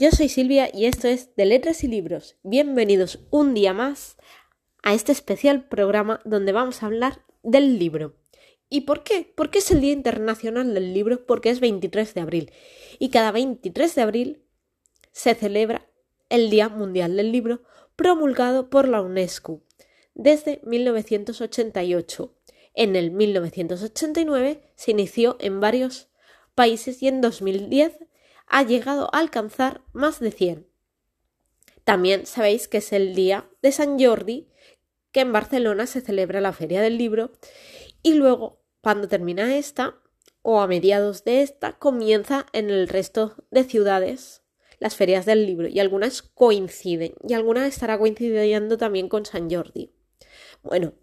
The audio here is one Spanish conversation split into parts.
Yo soy Silvia y esto es De Letras y Libros. Bienvenidos un día más a este especial programa donde vamos a hablar del libro. ¿Y por qué? Porque es el Día Internacional del Libro, porque es 23 de abril. Y cada 23 de abril se celebra el Día Mundial del Libro, promulgado por la UNESCO desde 1988. En el 1989 se inició en varios países y en 2010 ha llegado a alcanzar más de 100. También sabéis que es el día de San Jordi, que en Barcelona se celebra la Feria del Libro, y luego, cuando termina esta, o a mediados de esta, comienza en el resto de ciudades las ferias del libro, y algunas coinciden, y alguna estará coincidiendo también con San Jordi. Bueno,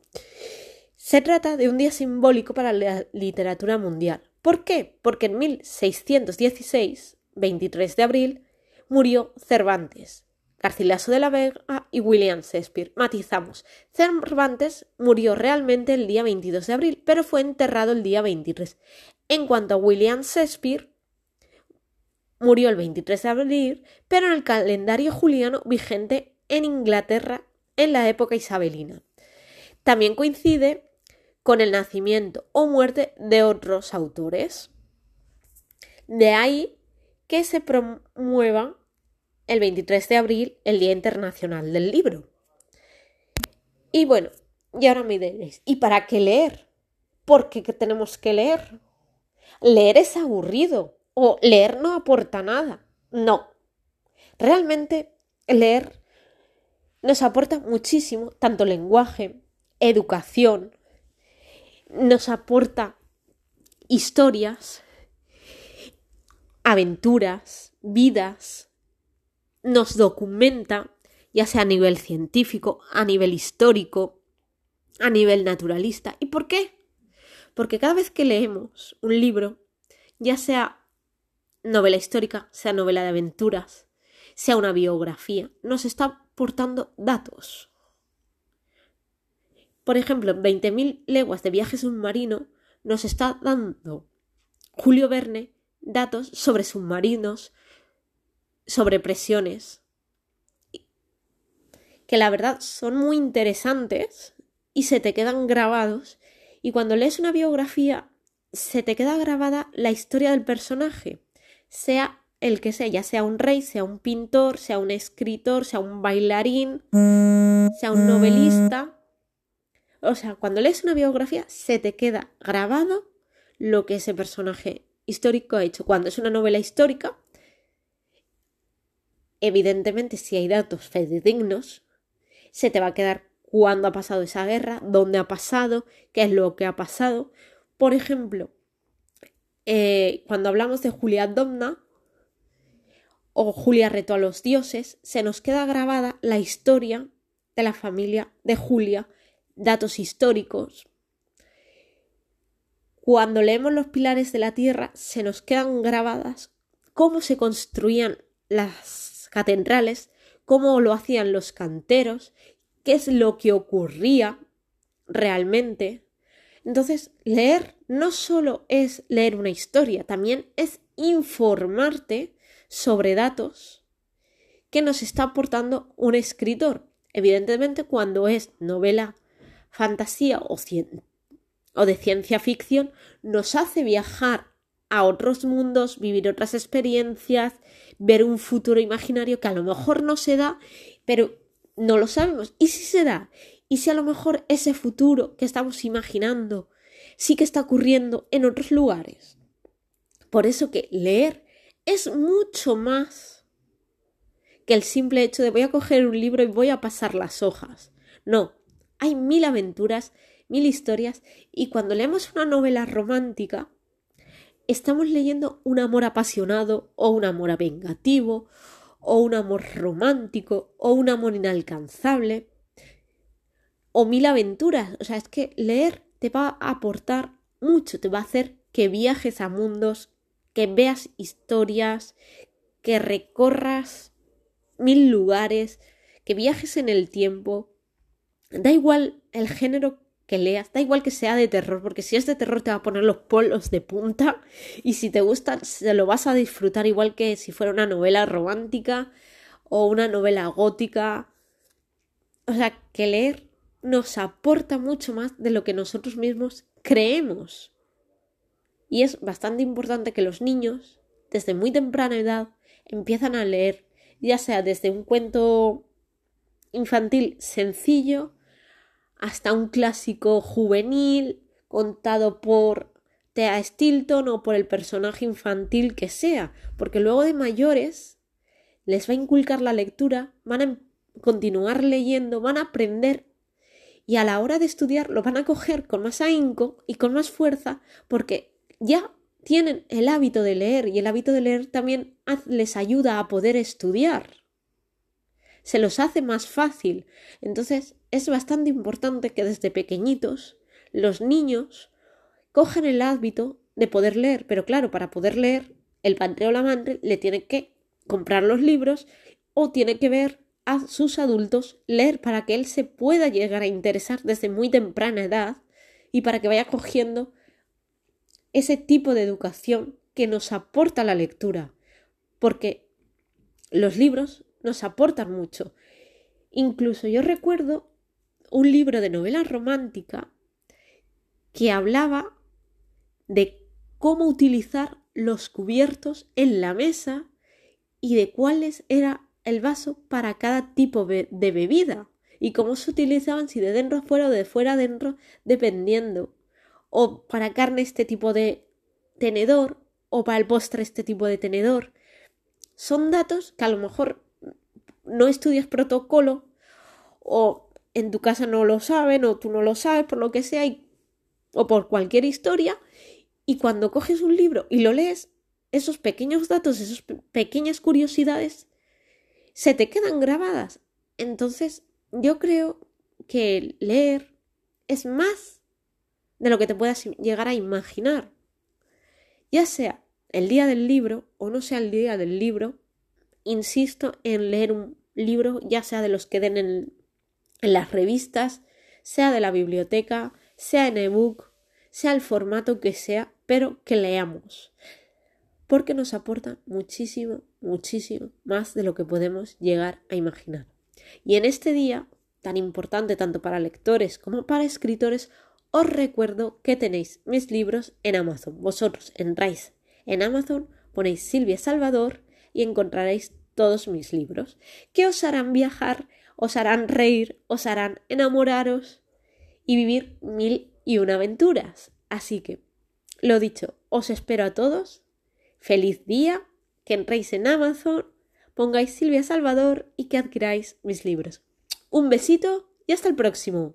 se trata de un día simbólico para la literatura mundial. ¿Por qué? Porque en 1616 23 de abril, murió Cervantes, Garcilaso de la Vega y William Shakespeare. Matizamos. Cervantes murió realmente el día 22 de abril, pero fue enterrado el día 23. En cuanto a William Shakespeare, murió el 23 de abril, pero en el calendario juliano vigente en Inglaterra en la época isabelina. También coincide con el nacimiento o muerte de otros autores. De ahí que se promueva el 23 de abril el Día Internacional del Libro. Y bueno, y ahora me diréis, ¿y para qué leer? ¿Por qué tenemos que leer? Leer es aburrido o leer no aporta nada. No. Realmente leer nos aporta muchísimo, tanto lenguaje, educación, nos aporta historias, aventuras, vidas, nos documenta, ya sea a nivel científico, a nivel histórico, a nivel naturalista. ¿Y por qué? Porque cada vez que leemos un libro, ya sea novela histórica, sea novela de aventuras, sea una biografía, nos está aportando datos. Por ejemplo, en 20.000 leguas de viaje submarino nos está dando Julio Verne datos sobre submarinos, sobre presiones, que la verdad son muy interesantes y se te quedan grabados. Y cuando lees una biografía, se te queda grabada la historia del personaje, sea el que sea, ya sea un rey, sea un pintor, sea un escritor, sea un bailarín, sea un novelista. O sea, cuando lees una biografía, se te queda grabado lo que ese personaje histórico ha hecho. Cuando es una novela histórica, evidentemente si hay datos fidedignos, se te va a quedar cuándo ha pasado esa guerra, dónde ha pasado, qué es lo que ha pasado. Por ejemplo, eh, cuando hablamos de Julia Domna o Julia retó a los dioses, se nos queda grabada la historia de la familia de Julia, datos históricos, cuando leemos los pilares de la tierra se nos quedan grabadas cómo se construían las catedrales, cómo lo hacían los canteros, qué es lo que ocurría realmente. Entonces, leer no solo es leer una historia, también es informarte sobre datos que nos está aportando un escritor. Evidentemente, cuando es novela, fantasía o o de ciencia ficción nos hace viajar a otros mundos, vivir otras experiencias, ver un futuro imaginario que a lo mejor no se da, pero no lo sabemos. ¿Y si se da? ¿Y si a lo mejor ese futuro que estamos imaginando sí que está ocurriendo en otros lugares? Por eso que leer es mucho más que el simple hecho de voy a coger un libro y voy a pasar las hojas. No, hay mil aventuras mil historias y cuando leemos una novela romántica estamos leyendo un amor apasionado o un amor vengativo o un amor romántico o un amor inalcanzable o mil aventuras. O sea, es que leer te va a aportar mucho, te va a hacer que viajes a mundos, que veas historias, que recorras mil lugares, que viajes en el tiempo. Da igual el género que leas, da igual que sea de terror, porque si es de terror te va a poner los polos de punta y si te gusta se lo vas a disfrutar igual que si fuera una novela romántica o una novela gótica. O sea, que leer nos aporta mucho más de lo que nosotros mismos creemos. Y es bastante importante que los niños, desde muy temprana edad, empiezan a leer, ya sea desde un cuento infantil sencillo hasta un clásico juvenil contado por Thea Stilton o por el personaje infantil que sea, porque luego de mayores les va a inculcar la lectura, van a continuar leyendo, van a aprender y a la hora de estudiar lo van a coger con más ahínco y con más fuerza porque ya tienen el hábito de leer y el hábito de leer también les ayuda a poder estudiar. Se los hace más fácil. Entonces es bastante importante que desde pequeñitos los niños cojan el hábito de poder leer, pero claro, para poder leer, el padre o la madre le tiene que comprar los libros o tiene que ver a sus adultos leer para que él se pueda llegar a interesar desde muy temprana edad y para que vaya cogiendo ese tipo de educación que nos aporta la lectura, porque los libros nos aportan mucho. Incluso yo recuerdo un libro de novela romántica que hablaba de cómo utilizar los cubiertos en la mesa y de cuáles era el vaso para cada tipo de bebida y cómo se utilizaban si de dentro afuera o de fuera adentro dependiendo o para carne este tipo de tenedor o para el postre este tipo de tenedor son datos que a lo mejor no estudias protocolo o en tu casa no lo saben o tú no lo sabes por lo que sea o por cualquier historia y cuando coges un libro y lo lees, esos pequeños datos, esas pequeñas curiosidades se te quedan grabadas. Entonces, yo creo que leer es más de lo que te puedas llegar a imaginar. Ya sea el día del libro o no sea el día del libro, insisto en leer un libro, ya sea de los que den en las revistas, sea de la biblioteca, sea en ebook, sea el formato que sea, pero que leamos. Porque nos aporta muchísimo, muchísimo más de lo que podemos llegar a imaginar. Y en este día, tan importante tanto para lectores como para escritores, os recuerdo que tenéis mis libros en Amazon. Vosotros entráis en Amazon, ponéis Silvia Salvador y encontraréis todos mis libros que os harán viajar os harán reír, os harán enamoraros y vivir mil y una aventuras. Así que, lo dicho, os espero a todos. Feliz día, que entréis en Amazon, pongáis Silvia Salvador y que adquiráis mis libros. Un besito y hasta el próximo.